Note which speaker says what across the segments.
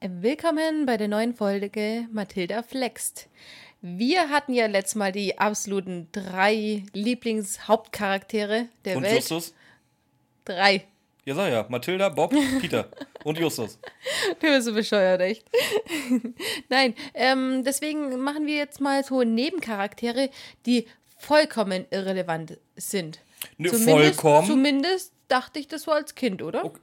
Speaker 1: Willkommen bei der neuen Folge Mathilda Flext. Wir hatten ja letztes Mal die absoluten drei Lieblingshauptcharaktere der
Speaker 2: Und
Speaker 1: Welt.
Speaker 2: Justus?
Speaker 1: Drei.
Speaker 2: Ja, sag ja. Mathilda, Bob, Peter und Justus.
Speaker 1: Du bist so bescheuert, echt. Nein, ähm, deswegen machen wir jetzt mal so Nebencharaktere, die vollkommen irrelevant sind.
Speaker 2: Ne,
Speaker 1: Zumindest-
Speaker 2: vollkommen.
Speaker 1: Zumindest dachte ich das so als Kind, oder?
Speaker 2: Okay.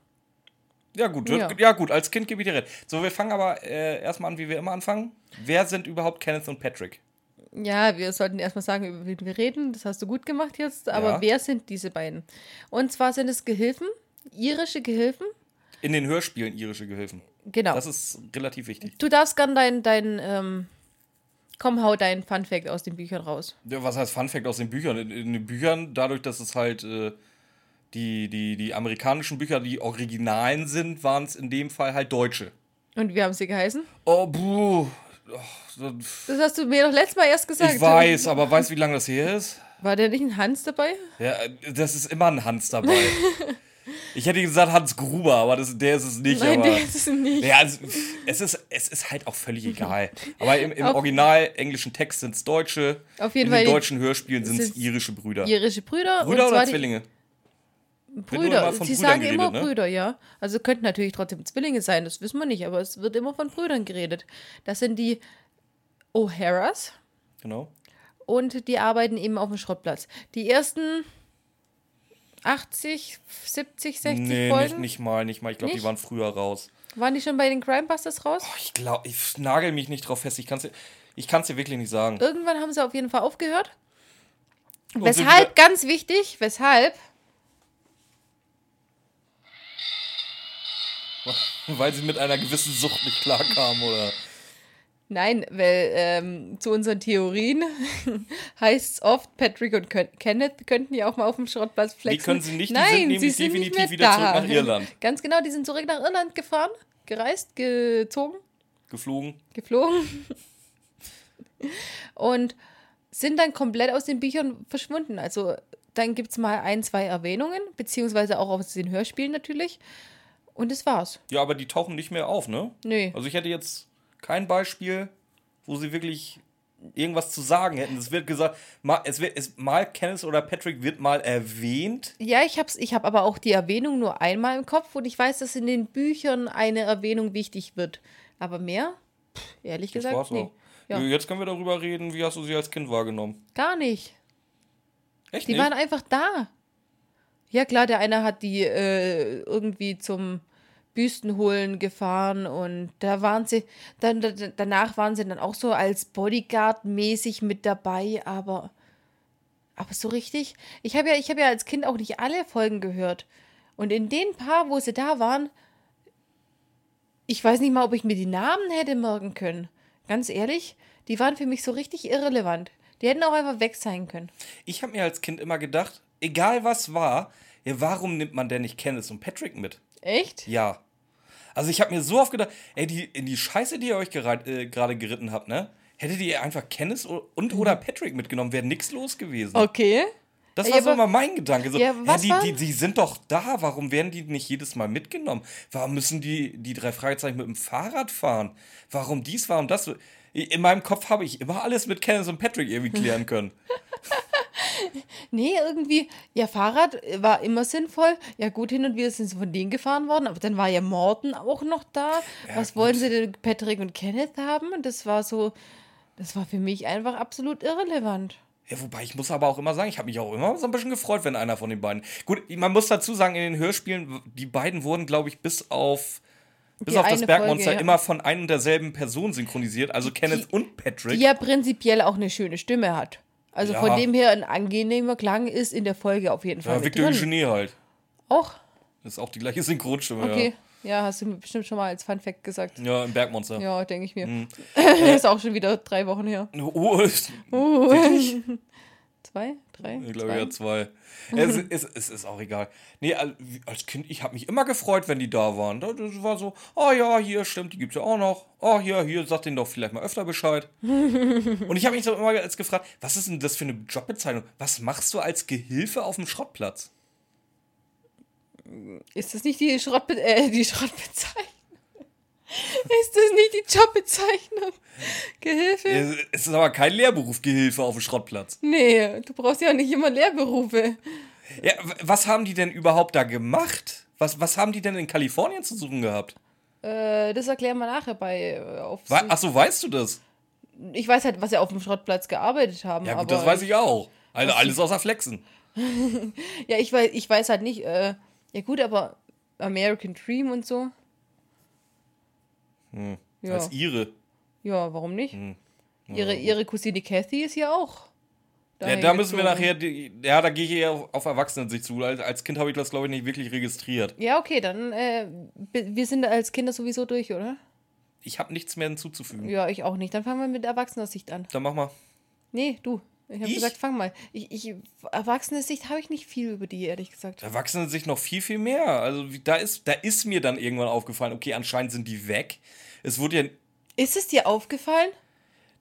Speaker 2: Ja, gut.
Speaker 1: Ja.
Speaker 2: Ja. gut, als Kind gebe ich dir recht. So, wir fangen aber äh, erstmal an, wie wir immer anfangen. Wer sind überhaupt Kenneth und Patrick?
Speaker 1: Ja, wir sollten erstmal sagen, über wen wir reden. Das hast du gut gemacht jetzt. Aber
Speaker 2: Ja.
Speaker 1: wer sind diese beiden? Und zwar sind es Gehilfen, irische Gehilfen.
Speaker 2: In den Hörspielen irische Gehilfen.
Speaker 1: Genau.
Speaker 2: Das ist relativ wichtig.
Speaker 1: Du darfst gern dein, dein, ähm, komm, hau dein Funfact aus den Büchern raus.
Speaker 2: Ja, was heißt Fun Fact aus den Büchern? In, in den Büchern, dadurch, dass es halt äh, die, die, die amerikanischen Bücher, die Originalen sind, waren es in dem Fall halt Deutsche.
Speaker 1: Und wie haben sie geheißen?
Speaker 2: Oh, buh. Oh,
Speaker 1: Das hast du mir doch letztes Mal erst gesagt.
Speaker 2: ich weiß, aber weißt du, wie lange das her ist?
Speaker 1: War der nicht ein Hans dabei?
Speaker 2: Ja, das ist immer ein Hans dabei. ich hätte gesagt Hans Gruber, aber das, der ist es nicht.
Speaker 1: Nein,
Speaker 2: aber,
Speaker 1: der ist es nicht.
Speaker 2: Ja, also, es, ist, es ist halt auch völlig egal. Aber im, im
Speaker 1: Auf-
Speaker 2: original englischen Text sind es Deutsche.
Speaker 1: Auf jeden
Speaker 2: in
Speaker 1: Fall
Speaker 2: den
Speaker 1: die-
Speaker 2: deutschen Hörspielen sind es irische Brüder.
Speaker 1: Irische Brüder.
Speaker 2: Brüder oder Zwillinge?
Speaker 1: Brüder.
Speaker 2: immer
Speaker 1: Sie
Speaker 2: Brüdern
Speaker 1: sagen immer
Speaker 2: geredet, ne?
Speaker 1: Brüder, ja. Also könnten natürlich trotzdem Zwillinge sein, das wissen wir nicht, aber es wird immer von Brüdern geredet. Das sind die O'Haras
Speaker 2: Genau.
Speaker 1: und die arbeiten eben auf dem Schrottplatz. Die ersten 80, 70, 60
Speaker 2: Nee,
Speaker 1: Folgen,
Speaker 2: nicht, nicht mal, nicht mal. Ich glaube, die waren früher raus.
Speaker 1: waren die schon bei den Crimebusters raus?
Speaker 2: Oh, ich glaube, ich nagel mich nicht drauf fest. Ich kann es ich kann's dir wirklich nicht sagen.
Speaker 1: Irgendwann haben sie auf jeden Fall aufgehört.
Speaker 2: Und
Speaker 1: Weshalb, ganz wichtig, weshalb?
Speaker 2: wir- Weil sie mit einer gewissen Sucht nicht klarkamen, oder?
Speaker 1: Nein, weil ähm, zu unseren Theorien heißt es oft, Patrick und Ken Kenneth könnten ja auch mal auf dem Schrottplatz flexen.
Speaker 2: können sie nicht, die
Speaker 1: Nein,
Speaker 2: sind nämlich
Speaker 1: sie sind
Speaker 2: definitiv
Speaker 1: nicht mehr
Speaker 2: wieder
Speaker 1: da.
Speaker 2: zurück nach Irland.
Speaker 1: Ganz genau, die sind zurück nach Irland gefahren, gereist, gezogen,
Speaker 2: Geflogen.
Speaker 1: geflogen und sind dann komplett aus den Büchern verschwunden. Also dann gibt es mal ein, zwei Erwähnungen, beziehungsweise auch aus den Hörspielen natürlich. Und das war's.
Speaker 2: Ja, aber die tauchen nicht mehr auf, ne?
Speaker 1: Nee.
Speaker 2: Also ich hätte jetzt kein Beispiel, wo sie wirklich irgendwas zu sagen hätten. Es wird gesagt, mal, es wird, es, mal Kenneth oder Patrick wird mal erwähnt.
Speaker 1: Ja, ich hab's, ich habe aber auch die Erwähnung nur einmal im Kopf und ich weiß, dass in den Büchern eine Erwähnung wichtig wird. Aber mehr? Pff, ehrlich
Speaker 2: Das
Speaker 1: gesagt,
Speaker 2: war's
Speaker 1: nee.
Speaker 2: auch.
Speaker 1: Ja.
Speaker 2: Jetzt können wir darüber reden, wie hast du sie als Kind wahrgenommen?
Speaker 1: Gar nicht.
Speaker 2: Echt
Speaker 1: Die
Speaker 2: nicht?
Speaker 1: waren einfach da. Ja, klar, der eine hat die äh, irgendwie zum Büstenholen gefahren und da waren sie, dann, da, danach waren sie dann auch so als Bodyguard-mäßig mit dabei, aber, aber so richtig. Ich habe ja, ich ja als Kind auch nicht alle Folgen gehört. Und in den paar, wo sie da waren, ich weiß nicht mal, ob ich mir die Namen hätte merken können. Ganz ehrlich, die waren für mich so richtig irrelevant. Die hätten auch einfach weg sein können.
Speaker 2: Ich habe mir als Kind immer gedacht, egal was war, ja, warum nimmt man denn nicht Kenneth und Patrick mit?
Speaker 1: Echt?
Speaker 2: Ja. Also ich habe mir so oft gedacht, ey, die, in die Scheiße, die ihr euch äh, gerade geritten habt, ne? Hättet ihr einfach Kenneth und oder Patrick mitgenommen, wäre nix los gewesen.
Speaker 1: Okay.
Speaker 2: Das
Speaker 1: Ja,
Speaker 2: war so
Speaker 1: aber-
Speaker 2: immer mein Gedanke. So,
Speaker 1: Ja,
Speaker 2: ja,
Speaker 1: was
Speaker 2: die, die, die sind doch da, warum werden die nicht jedes Mal mitgenommen? Warum müssen die, die drei Fragezeichen mit dem Fahrrad fahren? Warum dies, warum das? In meinem Kopf habe ich immer alles mit Kenneth und Patrick irgendwie klären können.
Speaker 1: Nee, irgendwie, ja, Fahrrad war immer sinnvoll. Ja, gut, hin und wieder sind sie von denen gefahren worden, aber dann war ja Morten auch noch da. Was wollen sie denn Patrick und Kenneth haben? Und das war so, das war für mich einfach absolut irrelevant.
Speaker 2: Ja, wobei ich muss aber auch immer sagen, ich habe mich auch immer so ein bisschen gefreut, wenn einer von den beiden. Gut, man muss dazu sagen, in den Hörspielen, die beiden wurden, glaube ich, bis auf bis
Speaker 1: Die
Speaker 2: auf das Bergmonster
Speaker 1: Folge, ja.
Speaker 2: immer von ein und derselben Person synchronisiert, also Kenneth und Patrick.
Speaker 1: Die ja prinzipiell auch eine schöne Stimme hat. Also
Speaker 2: Ja.
Speaker 1: von dem her ein angenehmer Klang ist in der Folge auf jeden Fall
Speaker 2: ja, Victor. Eugenie halt.
Speaker 1: Auch?
Speaker 2: Das ist auch die gleiche Synchronstimme.
Speaker 1: Okay. Ja, hast du mir bestimmt schon mal als Fun Fact gesagt.
Speaker 2: Ja, ja im Bergmonster.
Speaker 1: Ja, denke ich mir.
Speaker 2: Mhm.
Speaker 1: ist auch schon wieder drei Wochen her.
Speaker 2: Oh, ist-
Speaker 1: Uh. Zwei? Drei?
Speaker 2: ich glaube,
Speaker 1: Zwei?
Speaker 2: ja, zwei. es, ist, es ist auch egal. Nee, als Kind, ich habe mich immer gefreut, wenn die da waren. Da- Das war so, oh ja, hier stimmt, die gibt's ja auch noch. Oh, hier, hier, sag denen doch vielleicht mal öfter Bescheid. Und ich habe mich so immer als gefragt, was ist denn das für eine Jobbezeichnung? Was machst du als Gehilfe auf dem Schrottplatz?
Speaker 1: Ist das nicht die, Schrottbe äh, die Schrottbezeichnung? Ist das nicht die Jobbezeichnung? Gehilfe?
Speaker 2: Es ist aber kein Lehrberuf, Gehilfe auf dem Schrottplatz.
Speaker 1: Nee, du brauchst ja nicht immer Lehrberufe.
Speaker 2: Ja, was haben die denn überhaupt da gemacht? Was, was haben die denn in Kalifornien zu suchen gehabt?
Speaker 1: Äh, das erklären wir nachher bei äh, auf
Speaker 2: Achso, weißt du das?
Speaker 1: Ich weiß halt, was sie auf dem Schrottplatz gearbeitet haben.
Speaker 2: Ja, gut, das weiß ich auch. Also alles außer Flexen.
Speaker 1: ja, ich weiß, ich weiß halt nicht. Äh, ja, gut, aber American Dream und so.
Speaker 2: Hm. Ja. Als ihre.
Speaker 1: Ja, warum nicht? Hm. Ja. Ihre, ihre Cousine Kathy ist ja auch.
Speaker 2: Ja, da müssen wir nachher, die, ja, da gehe ich eher auf, auf Erwachsenensicht zu. Als, als Kind habe ich das, glaube ich, nicht wirklich registriert.
Speaker 1: Ja, okay, dann, äh, wir sind als Kinder sowieso durch, oder?
Speaker 2: Ich habe nichts mehr hinzuzufügen.
Speaker 1: Ja, ich auch nicht. Dann fangen wir mit Erwachsener-Sicht an.
Speaker 2: Dann mach mal.
Speaker 1: Nee, du. Ich habe gesagt, fang mal. Ich, ich, Erwachsene-Sicht habe ich nicht viel über die, ehrlich gesagt.
Speaker 2: Erwachsene-Sicht noch viel, viel mehr. Also da ist, da ist mir dann irgendwann aufgefallen, okay, anscheinend sind die weg. Es wurde ja.
Speaker 1: Ist es dir aufgefallen?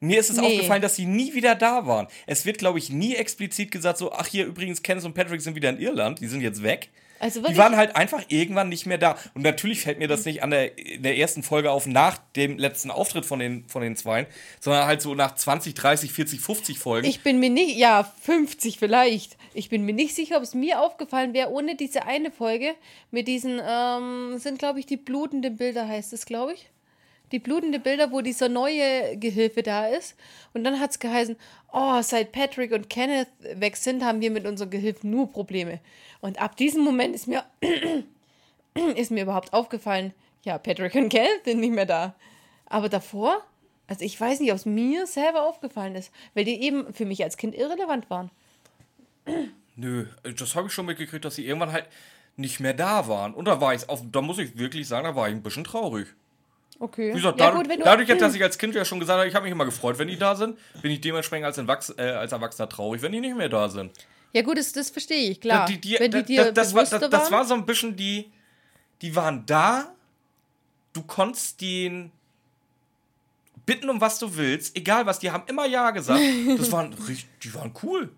Speaker 2: Mir ist es nee. aufgefallen, dass sie nie wieder da waren. Es wird, glaube ich, nie explizit gesagt, so, ach hier übrigens, Kenneth und Patrick sind wieder in Irland, die sind jetzt weg. Also die waren halt einfach irgendwann nicht mehr da. Und natürlich fällt mir das nicht an der, in der ersten Folge auf, nach dem letzten Auftritt von den, von den Zweien, sondern halt so nach 20, 30, 40, 50 Folgen.
Speaker 1: Ich bin mir nicht, ja, 50 vielleicht. Ich bin mir nicht sicher, ob es mir aufgefallen wäre, ohne diese eine Folge mit diesen, ähm, sind glaube ich die blutenden Bilder, heißt es, glaube ich die blutende Bilder, wo dieser neue Gehilfe da ist. Und dann hat es geheißen, oh, seit Patrick und Kenneth weg sind, haben wir mit unseren Gehilfen nur Probleme. Und ab diesem Moment ist mir, ist mir überhaupt aufgefallen, ja, Patrick und Kenneth sind nicht mehr da. Aber davor, also ich weiß nicht, ob es mir selber aufgefallen ist, weil die eben für mich als Kind irrelevant waren.
Speaker 2: Nö, das habe ich schon mitgekriegt, dass sie irgendwann halt nicht mehr da waren. Und da war ich, auf, da muss ich wirklich sagen, da war ich ein bisschen traurig. Okay. Wie gesagt, ja, dadurch, gut, dadurch dass ich als Kind ja schon gesagt habe, ich habe mich immer gefreut, wenn die da sind, bin ich dementsprechend als, Entwachs äh, als Erwachsener traurig, wenn die nicht mehr da sind.
Speaker 1: Ja, gut, das, das verstehe ich, klar.
Speaker 2: Die, die,
Speaker 1: wenn
Speaker 2: die dir das, war, das, das war so ein bisschen die, die waren da, du konntest den bitten um was du willst, egal was, die haben immer Ja gesagt. Das waren, die waren cool.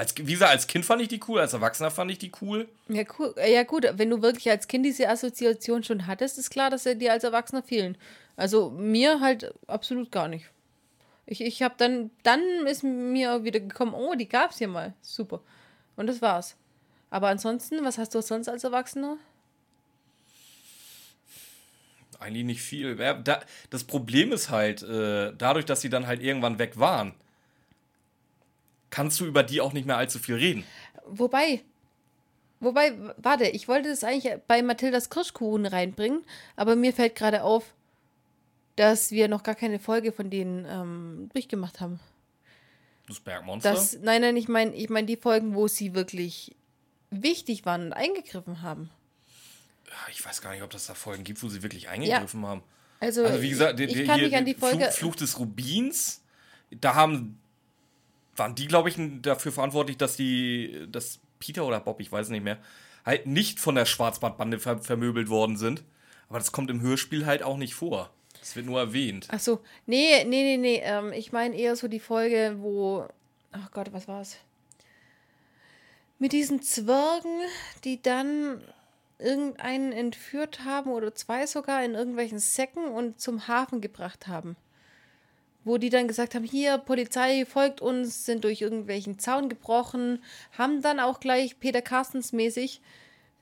Speaker 2: Als, wie gesagt, als Kind fand ich die cool, als Erwachsener fand ich die cool.
Speaker 1: Ja, cool. Ja, gut, wenn du wirklich als Kind diese Assoziation schon hattest, ist klar, dass sie dir als Erwachsener fehlen. Also mir halt absolut gar nicht. Ich, ich habe dann, dann ist mir wieder gekommen, oh, die gab es hier mal. Super. Und das war's. Aber ansonsten, was hast du sonst als Erwachsener?
Speaker 2: Eigentlich nicht viel. Das Problem ist halt, äh, dadurch, dass sie dann halt irgendwann weg waren, kannst du über die auch nicht mehr allzu viel reden.
Speaker 1: Wobei, wobei, warte, ich wollte das eigentlich bei Mathildas Kirschkuchen reinbringen, aber mir fällt gerade auf, dass wir noch gar keine Folge von denen ähm, durchgemacht haben.
Speaker 2: Das Bergmonster? Das,
Speaker 1: nein, nein, ich meine ich mein die Folgen, wo sie wirklich wichtig waren und eingegriffen haben.
Speaker 2: Ich weiß gar nicht, ob das da Folgen gibt, wo sie wirklich eingegriffen ja. haben. Also, also, wie gesagt, ich, ich kann mich an die Folge. Fluch, Fluch des Rubins, da haben waren die, glaube ich, dafür verantwortlich, dass die, dass Peter oder Bob, ich weiß nicht mehr, halt nicht von der Schwarzbandbande ver vermöbelt worden sind. Aber das kommt im Hörspiel halt auch nicht vor. Das wird nur erwähnt.
Speaker 1: Ach so, nee, nee, nee, nee. Ähm, ich meine eher so die Folge, wo, ach Gott, was war's? Mit diesen Zwergen, die dann irgendeinen entführt haben oder zwei sogar in irgendwelchen Säcken und zum Hafen gebracht haben wo die dann gesagt haben, hier, Polizei folgt uns, sind durch irgendwelchen Zaun gebrochen, haben dann auch gleich Peter Carstens mäßig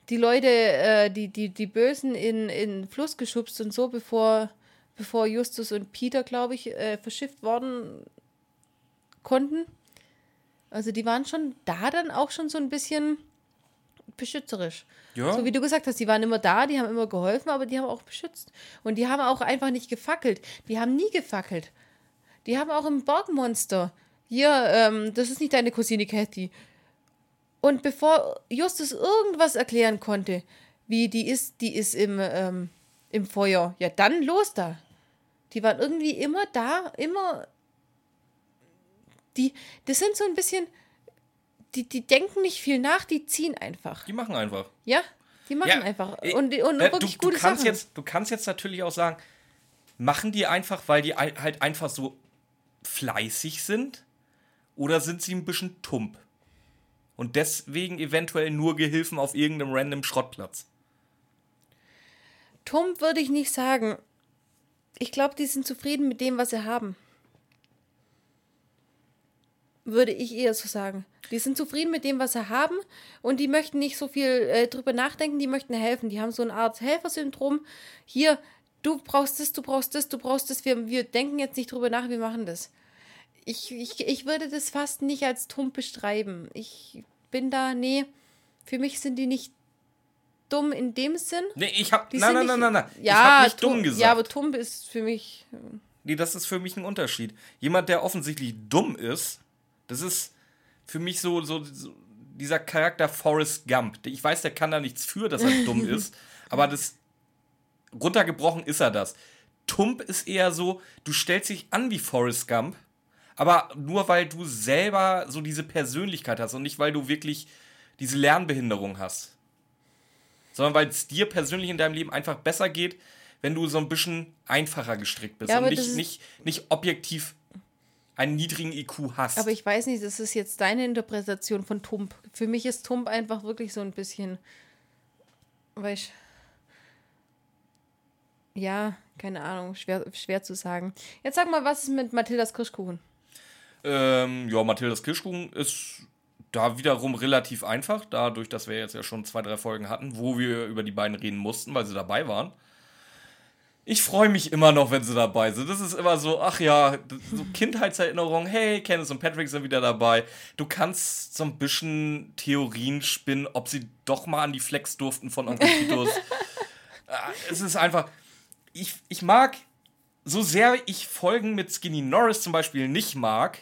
Speaker 1: die Leute, äh, die, die, die Bösen in, in Fluss geschubst und so, bevor, bevor Justus und Peter, glaube ich, äh, verschifft worden konnten. Also die waren schon da dann auch schon so ein bisschen beschützerisch. Ja. So wie du gesagt hast, die waren immer da, die haben immer geholfen, aber die haben auch beschützt. Und die haben auch einfach nicht gefackelt. Die haben nie gefackelt. Die haben auch im Borgmonster. Hier, ähm, das ist nicht deine Cousine Kathy. Und bevor Justus irgendwas erklären konnte, wie die ist, die ist im, ähm, im Feuer, ja, dann los da. Die waren irgendwie immer da, immer. Die, das sind so ein bisschen. Die, die denken nicht viel nach, die ziehen einfach.
Speaker 2: Die machen einfach.
Speaker 1: Ja, die machen ja, einfach. Und, und äh,
Speaker 2: wirklich du, gute du kannst Sachen. Jetzt, du kannst jetzt natürlich auch sagen, machen die einfach, weil die halt einfach so fleißig sind oder sind sie ein bisschen tump? Und deswegen eventuell nur Gehilfen auf irgendeinem random Schrottplatz.
Speaker 1: Tump würde ich nicht sagen. Ich glaube, die sind zufrieden mit dem, was sie haben. Würde ich eher so sagen. Die sind zufrieden mit dem, was sie haben und die möchten nicht so viel äh, drüber nachdenken, die möchten helfen. Die haben so eine Art Helfersyndrom. Hier, du brauchst das, du brauchst das, du brauchst das. Wir, wir denken jetzt nicht drüber nach, wir machen das. Ich, ich, ich würde das fast nicht als Tump beschreiben. Ich bin da, nee, für mich sind die nicht dumm in dem Sinn.
Speaker 2: Nee, ich hab. Nein, nein, nein, nein, nein.
Speaker 1: Ja,
Speaker 2: ich hab nicht dumm gesagt.
Speaker 1: Ja, aber Tump ist für mich. äh,
Speaker 2: Nee, das ist für mich ein Unterschied. Jemand, der offensichtlich dumm ist, das ist für mich so, so, so dieser Charakter Forrest Gump. Ich weiß, der kann da nichts für, dass er dumm ist, aber das runtergebrochen ist er das. Tump ist eher so, du stellst dich an wie Forrest Gump, aber nur weil du selber so diese Persönlichkeit hast und nicht weil du wirklich diese Lernbehinderung hast. Sondern weil es dir persönlich in deinem Leben einfach besser geht, wenn du so ein bisschen einfacher gestrickt bist
Speaker 1: Ja,
Speaker 2: und nicht, nicht, nicht objektiv einen niedrigen IQ hast.
Speaker 1: Aber ich weiß nicht, das ist jetzt deine Interpretation von Tump. Für mich ist Tump einfach wirklich so ein bisschen. Weißt Ja, keine Ahnung, schwer, schwer zu sagen. Jetzt sag mal, was ist mit Mathildas Kirschkuchen?
Speaker 2: Ähm, ja, Mathildas Kirschkuchen ist da wiederum relativ einfach, dadurch, dass wir jetzt ja schon zwei, drei Folgen hatten, wo wir über die beiden reden mussten, weil sie dabei waren. Ich freue mich immer noch, wenn sie dabei sind. Das ist immer so, ach ja, so Kindheitserinnerungen. Hey, Candice und Patrick sind wieder dabei. Du kannst so ein bisschen Theorien spinnen, ob sie doch mal an die Flex durften von Onkel Titus. Ah, es ist einfach, ich, ich mag, so sehr ich Folgen mit Skinny Norris zum Beispiel nicht mag,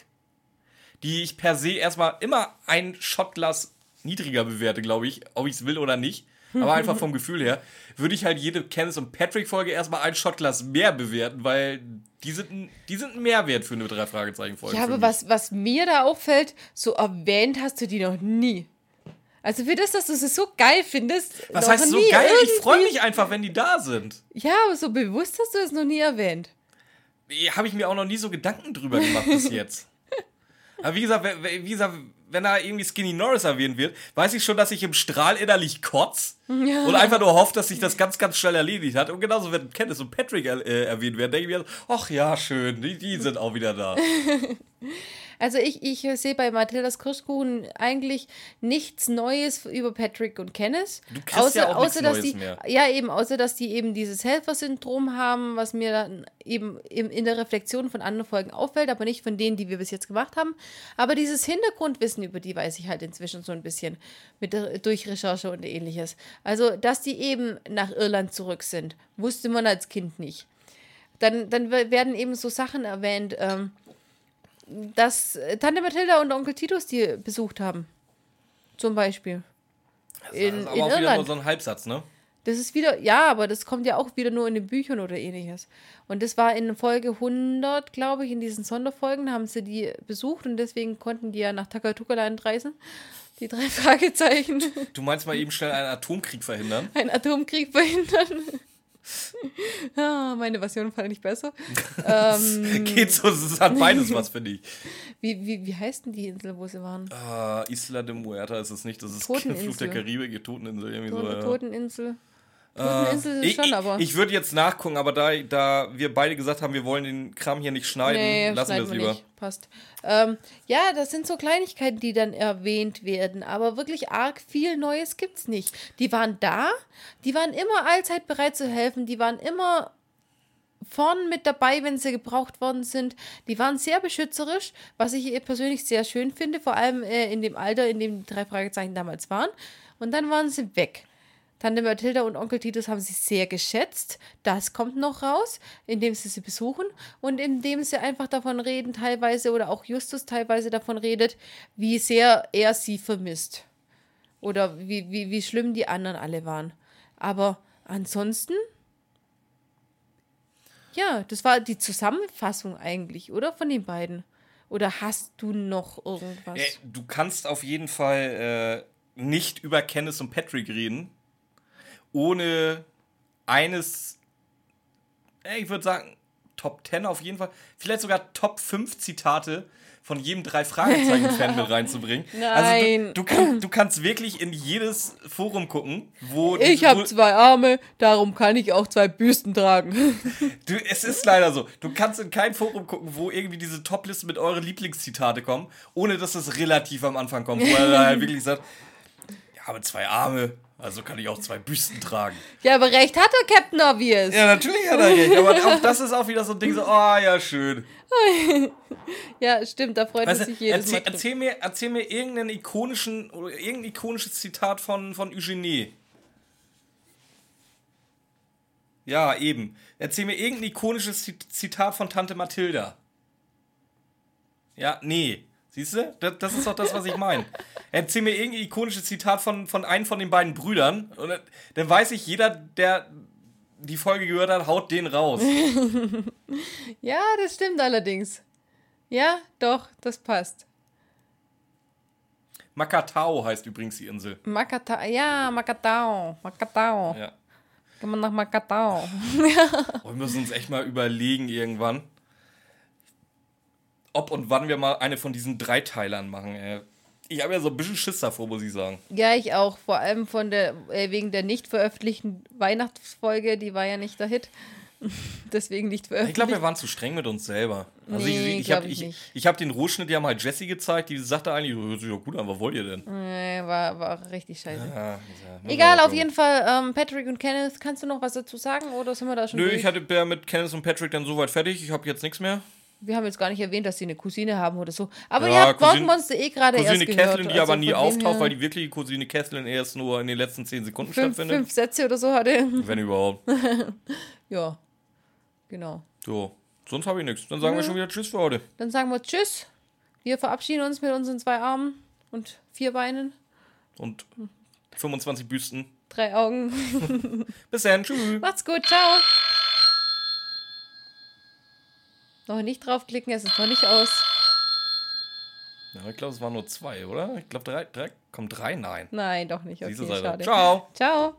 Speaker 2: die ich per se erstmal immer ein Shotglas niedriger bewerte, glaube ich, ob ich es will oder nicht. Aber einfach vom Gefühl her, würde ich halt jede Candice und Patrick-Folge erstmal ein Shotglas mehr bewerten, weil die sind, ein- die sind ein Mehrwert für eine Drei-Fragezeichen-Folge.
Speaker 1: Ja,
Speaker 2: für
Speaker 1: aber
Speaker 2: mich.
Speaker 1: was, was mir da auffällt, so erwähnt hast du die noch nie. Also für das, dass du sie so geil findest.
Speaker 2: Was heißt so geil? Ich freue mich einfach, wenn die da sind.
Speaker 1: Ja, aber so bewusst hast du es noch nie erwähnt.
Speaker 2: Habe ich mir auch noch nie so Gedanken drüber gemacht bis jetzt. Aber wie gesagt, wie gesagt, wenn da irgendwie Skinny Norris erwähnt wird, weiß ich schon, dass ich im Strahl innerlich kotz und einfach nur hoffe, dass sich das ganz, ganz schnell erledigt hat. Und genauso, wenn Candice und Patrick äh, erwähnt werden, denke ich mir, ach ja, schön, die, die sind auch wieder da.
Speaker 1: Also ich, ich sehe bei Mathildas Kirschkuchen eigentlich nichts Neues über Patrick und Kenneth.
Speaker 2: Du kriegst ja auch nichts
Speaker 1: dass
Speaker 2: Neues
Speaker 1: die,
Speaker 2: mehr.
Speaker 1: Ja, eben, außer dass die eben dieses Helfersyndrom haben, was mir dann eben in der Reflexion von anderen Folgen auffällt, aber nicht von denen, die wir bis jetzt gemacht haben. Aber dieses Hintergrundwissen, über die weiß ich halt inzwischen so ein bisschen mit durch Recherche und ähnliches. Also, dass die eben nach Irland zurück sind, wusste man als Kind nicht. Dann, dann werden eben so Sachen erwähnt, ähm, dass äh, Tante Mathilda und Onkel Titus die besucht haben. Zum Beispiel. In,
Speaker 2: das ist aber
Speaker 1: in
Speaker 2: auch wieder nur
Speaker 1: Irland.
Speaker 2: so ein Halbsatz, ne?
Speaker 1: Das ist wieder, ja, aber das kommt ja auch wieder nur in den Büchern oder ähnliches. Und das war in Folge 100, glaube ich, in diesen Sonderfolgen, haben sie die besucht und deswegen konnten die ja nach Takatukaland reisen. Die drei Fragezeichen.
Speaker 2: Du meinst mal eben schnell einen Atomkrieg verhindern?
Speaker 1: Einen Atomkrieg verhindern. ah, meine Version fand ich besser. ähm,
Speaker 2: Geht so, es hat beides was, finde ich.
Speaker 1: wie, wie, wie heißt denn die Insel, wo sie waren?
Speaker 2: Ah, Isla de Muerta ist es nicht, das ist
Speaker 1: Toteninsel.
Speaker 2: Fluch der Karibik, die Toteninsel, irgendwie so.
Speaker 1: Tote,
Speaker 2: ja.
Speaker 1: Toteninsel. Toteninsel ist
Speaker 2: Ich,
Speaker 1: schon, aber.
Speaker 2: ich würde jetzt nachgucken, aber da, da wir beide gesagt haben, wir wollen den Kram hier nicht schneiden,
Speaker 1: Nee,
Speaker 2: lassen wir es lieber.
Speaker 1: nicht. Passt. Ähm, ja, das sind so Kleinigkeiten, die dann erwähnt werden. Aber wirklich arg viel Neues gibt's nicht. Die waren da, die waren immer allzeit bereit zu helfen, die waren immer vorn mit dabei, wenn sie gebraucht worden sind. Die waren sehr beschützerisch, was ich eh persönlich sehr schön finde, vor allem äh, in dem Alter, in dem die drei Fragezeichen damals waren. Und dann waren sie weg. Tante Mathilda und Onkel Titus haben sie sehr geschätzt. Das kommt noch raus, indem sie sie besuchen und indem sie einfach davon reden, teilweise, oder auch Justus teilweise davon redet, wie sehr er sie vermisst. Oder wie, wie, wie schlimm die anderen alle waren. Aber ansonsten, ja, das war die Zusammenfassung eigentlich, oder? Von den beiden. Oder hast du noch irgendwas?
Speaker 2: Äh, du kannst auf jeden Fall äh, nicht über Kenneth und Patrick reden, ohne eines, ich würde sagen, Top 10 auf jeden Fall, vielleicht sogar Top 5 Zitate von jedem drei Fragezeichen-Fan mit reinzubringen.
Speaker 1: Nein.
Speaker 2: Also du, du, kann, du kannst wirklich in jedes Forum gucken, wo
Speaker 1: Ich habe zwei Arme, darum kann ich auch zwei Büsten tragen.
Speaker 2: Du, es ist leider so. Du kannst in kein Forum gucken, wo irgendwie diese Topliste mit euren Lieblingszitate kommen, ohne dass es relativ am Anfang kommt, wo er da halt wirklich sagt, ich habe zwei Arme, also kann ich auch zwei Büsten tragen.
Speaker 1: ja, aber recht hat der Captain Obvious.
Speaker 2: Ja, natürlich hat er recht, aber auch das ist auch wieder so ein Ding, so, oh ja, schön.
Speaker 1: Ja, stimmt, da freut
Speaker 2: Weißt
Speaker 1: er sich jedes
Speaker 2: erzähl, erzähl, mir, erzähl mir irgendeinen ikonischen, oder irgendein ikonisches Zitat von, von Eugenie. Ja, eben. Erzähl mir irgendein ikonisches Zit- Zitat von Tante Mathilda. Ja, nee. Siehst du? Das, das ist doch das, was ich meine. Erzähl mir irgendein ikonisches Zitat von, von einem von den beiden Brüdern. Und dann- dann weiß ich, jeder, der die Folge gehört hat, haut den raus.
Speaker 1: Ja, das stimmt allerdings. Ja, doch, das passt.
Speaker 2: Makatao heißt übrigens die Insel.
Speaker 1: Makata, ja, Makatao, Makatao.
Speaker 2: Ja.
Speaker 1: Kann man nach Makatao.
Speaker 2: Oh, wir müssen uns echt mal überlegen irgendwann, ob und wann wir mal eine von diesen Dreiteilern machen. Ey. Ich habe ja so ein bisschen Schiss davor, muss ich sagen.
Speaker 1: Ja, ich auch. Vor allem von der, äh, wegen der nicht veröffentlichten Weihnachtsfolge, die war ja nicht der Hit. Deswegen nicht
Speaker 2: Ich
Speaker 1: veröffentlicht.
Speaker 2: glaube, wir waren zu streng mit uns selber. Also
Speaker 1: Nee,
Speaker 2: ich, ich, hab,
Speaker 1: glaub ich
Speaker 2: ich, ich habe den Rohschnitt, die haben halt Jessie gezeigt, die sagte eigentlich, hört sich doch gut an, was wollt ihr denn?
Speaker 1: nee, war, war richtig scheiße.
Speaker 2: Ja, ja,
Speaker 1: Egal,
Speaker 2: ja,
Speaker 1: auf jeden Fall, ähm, Patrick und Kenneth, kannst du noch was dazu sagen oder sind wir da schon
Speaker 2: Nö,
Speaker 1: durch?
Speaker 2: ich hatte ja mit Kenneth und Patrick dann soweit fertig. Ich habe jetzt nichts mehr.
Speaker 1: Wir haben jetzt gar nicht erwähnt, dass sie eine Cousine haben oder so. Aber
Speaker 2: Ja,
Speaker 1: ihr habt
Speaker 2: Cousin-
Speaker 1: Morgenmonster eh gerade erst
Speaker 2: Cousine
Speaker 1: gehört.
Speaker 2: Kathleen, die
Speaker 1: also
Speaker 2: aber nie auftaucht, weil die wirkliche Cousine Kathleen erst nur in den letzten 10 Sekunden
Speaker 1: fünf,
Speaker 2: stattfindet.
Speaker 1: fünf Sätze oder so hatte.
Speaker 2: Wenn überhaupt.
Speaker 1: Ja, genau.
Speaker 2: So, sonst habe ich nichts. Dann sagen wir schon wieder Tschüss für heute.
Speaker 1: Dann sagen wir Tschüss. Wir verabschieden uns mit unseren zwei Armen und vier Beinen,
Speaker 2: Und 25 Büsten.
Speaker 1: drei Augen.
Speaker 2: Bis dann. Tschüss.
Speaker 1: Macht's gut, ciao. Noch nicht draufklicken, es ist noch nicht aus.
Speaker 2: Ja, ich glaube, es waren nur zwei, oder? Ich glaube, drei, drei. Kommt drei? Nein.
Speaker 1: Nein, doch nicht.
Speaker 2: Diese
Speaker 1: Okay,
Speaker 2: Seite.
Speaker 1: schade.
Speaker 2: Ciao.
Speaker 1: Ciao.